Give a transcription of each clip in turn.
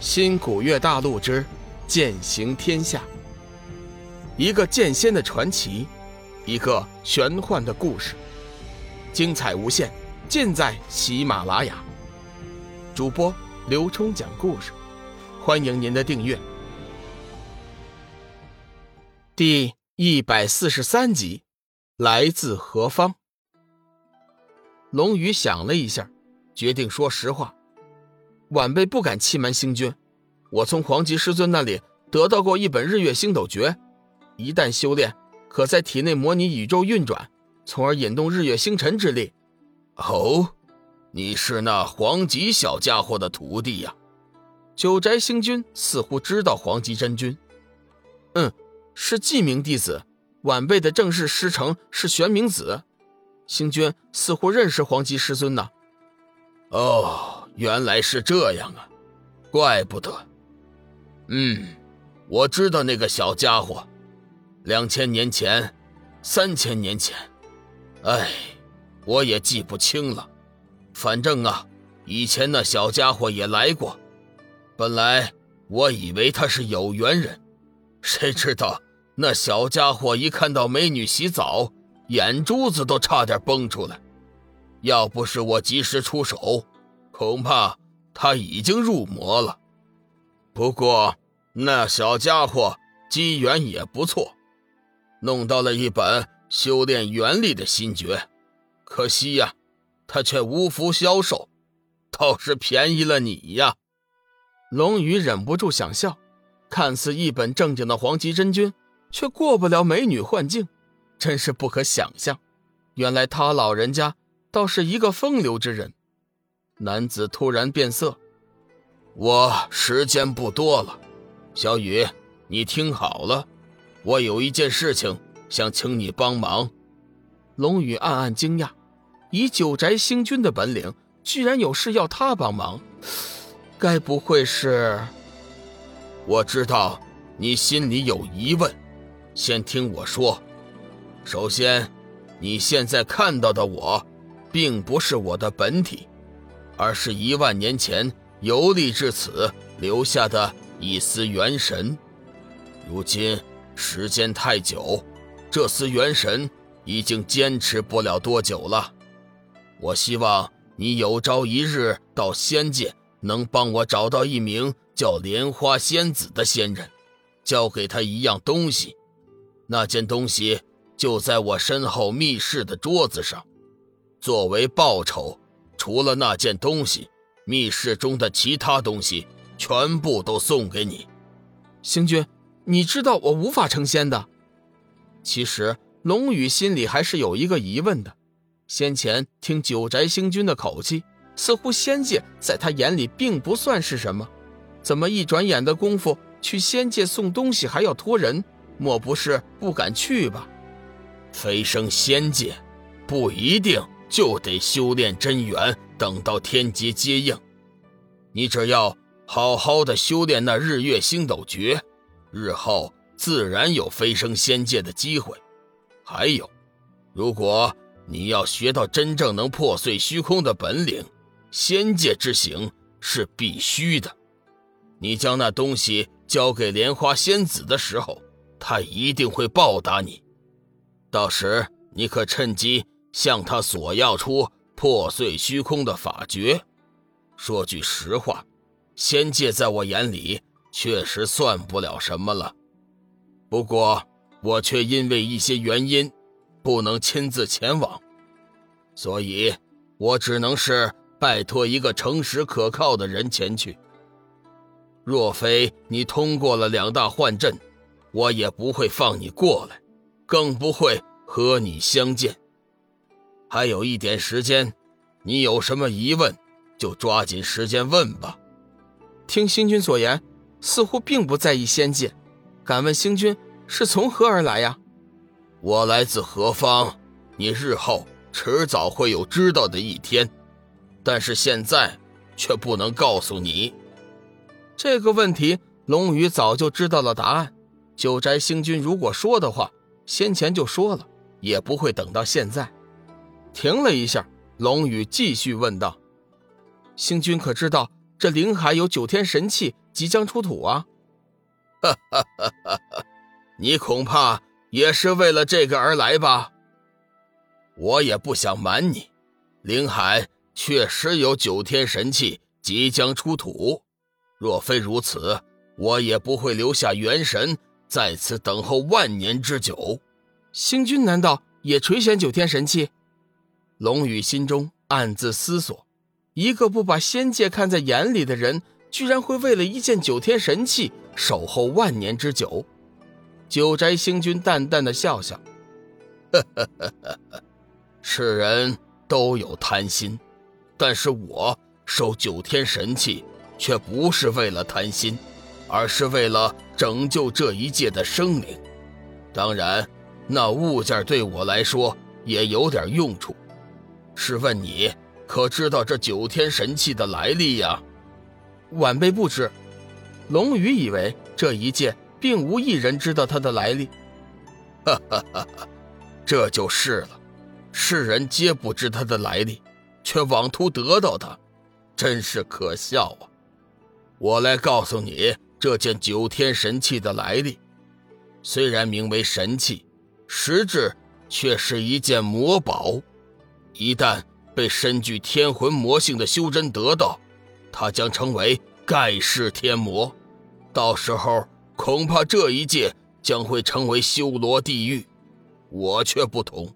新古月大陆之剑行天下，一个剑仙的传奇，一个玄幻的故事，精彩无限，尽在喜马拉雅。主播刘冲讲故事，欢迎您的订阅。第一百四十三集，来自何方？龙宇想了一下，决定说实话。晚辈不敢欺瞒星君，我从黄极师尊那里得到过一本日月星斗诀，一旦修炼，可在体内模拟宇宙运转，从而引动日月星辰之力。哦，你是那黄极小家伙的徒弟呀？九宅星君似乎知道黄极真君。嗯，是记名弟子。晚辈的正式师承是玄冥子。星君似乎认识黄极师尊呢。哦。原来是这样啊，怪不得。嗯，我知道那个小家伙，两千年前，三千年前，哎，我也记不清了。反正啊，以前那小家伙也来过。本来我以为他是有缘人，谁知道那小家伙一看到美女洗澡，眼珠子都差点崩出来。要不是我及时出手。恐怕他已经入魔了，不过那小家伙机缘也不错，弄到了一本修炼元力的心诀。可惜呀，他却无福消受，倒是便宜了你呀。龙宇忍不住想笑，看似一本正经的黄极真君，却过不了美女幻境，真是不可想象。原来他老人家倒是一个风流之人。男子突然变色，我时间不多了，小雨，你听好了，我有一件事情想请你帮忙。龙宇暗暗惊讶，以九宅星君的本领，居然有事要他帮忙，该不会是？我知道你心里有疑问，先听我说。首先，你现在看到的我，并不是我的本体。而是一万年前游历至此留下的一丝元神，如今时间太久，这丝元神已经坚持不了多久了。我希望你有朝一日到仙界，能帮我找到一名叫莲花仙子的仙人，交给他一样东西。那件东西就在我身后密室的桌子上，作为报酬。除了那件东西，密室中的其他东西全部都送给你。星君，你知道我无法成仙的。其实龙宇心里还是有一个疑问的。先前听九宅星君的口气，似乎仙界在他眼里并不算是什么。怎么一转眼的功夫去仙界送东西还要托人？莫不是不敢去吧？飞升仙界，不一定。就得修炼真元，等到天劫接应。你只要好好的修炼那日月星斗诀，日后自然有飞升仙界的机会。还有，如果你要学到真正能破碎虚空的本领，仙界之行是必须的。你将那东西交给莲花仙子的时候，她一定会报答你。到时你可趁机。向他索要出破碎虚空的法诀。说句实话，仙界在我眼里确实算不了什么了。不过我却因为一些原因，不能亲自前往，所以我只能是拜托一个诚实可靠的人前去。若非你通过了两大幻阵，我也不会放你过来，更不会和你相见。还有一点时间，你有什么疑问，就抓紧时间问吧。听星君所言，似乎并不在意仙界。敢问星君是从何而来呀？我来自何方？你日后迟早会有知道的一天，但是现在却不能告诉你。这个问题，龙宇早就知道了答案。九宅星君如果说的话，先前就说了，也不会等到现在。停了一下，龙宇继续问道：“星君可知道这灵海有九天神器即将出土啊！哈哈哈哈哈！你恐怕也是为了这个而来吧？我也不想瞒你，灵海确实有九天神器即将出土。若非如此，我也不会留下元神在此等候万年之久。星君难道也垂涎九天神器？龙宇心中暗自思索：一个不把仙界看在眼里的人，居然会为了一件九天神器守候万年之久。九宅星君淡淡的笑笑：“呵呵呵呵，世人都有贪心，但是我收九天神器。”却不是为了贪心，而是为了拯救这一界的生灵。当然，那物件对我来说也有点用处。试问你可知道这九天神器的来历呀？晚辈不知。龙宇以为这一件并无一人知道它的来历。哈哈哈哈，这就是了。世人皆不知它的来历，却妄图得到它，真是可笑啊！我来告诉你这件九天神器的来历。虽然名为神器，实质却是一件魔宝。一旦被身具天魂魔性的修真得到，他将成为盖世天魔。到时候恐怕这一界将会成为修罗地狱。我却不同，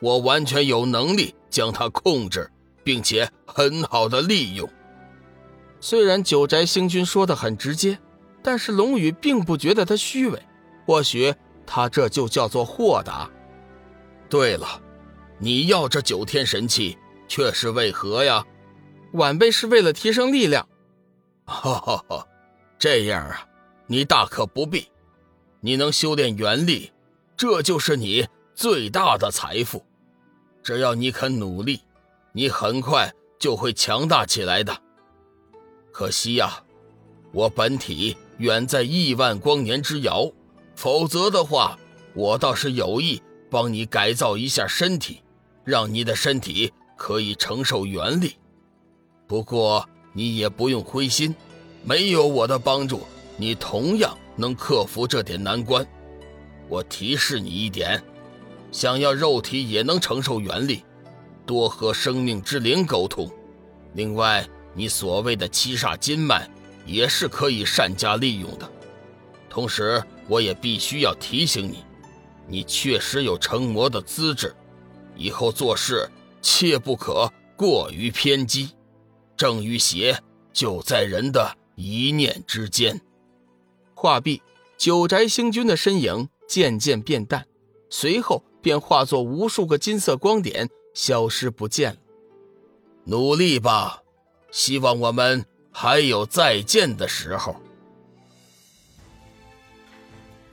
我完全有能力将它控制，并且很好的利用。虽然九宅星君说的很直接，但是龙宇并不觉得他虚伪，或许他这就叫做豁达。对了，你要这九天神器却是为何呀？晚辈是为了提升力量。哈哈哈，这样啊，你大可不必。你能修炼元力，这就是你最大的财富。只要你肯努力，你很快就会强大起来的。可惜呀，我本体远在亿万光年之遥，否则的话，我倒是有意帮你改造一下身体，让你的身体可以承受元力。不过你也不用灰心，没有我的帮助，你同样能克服这点难关。我提示你一点，想要肉体也能承受元力，多和生命之灵沟通。另外。你所谓的七煞金脉也是可以善加利用的，同时我也必须要提醒你，你确实有成魔的资质，以后做事切不可过于偏激，正与邪就在人的一念之间。话毕，九宅星君的身影渐渐变淡，随后便化作无数个金色光点，消失不见了。努力吧。希望我们还有再见的时候。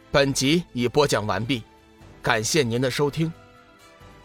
本集已播讲完毕，感谢您的收听。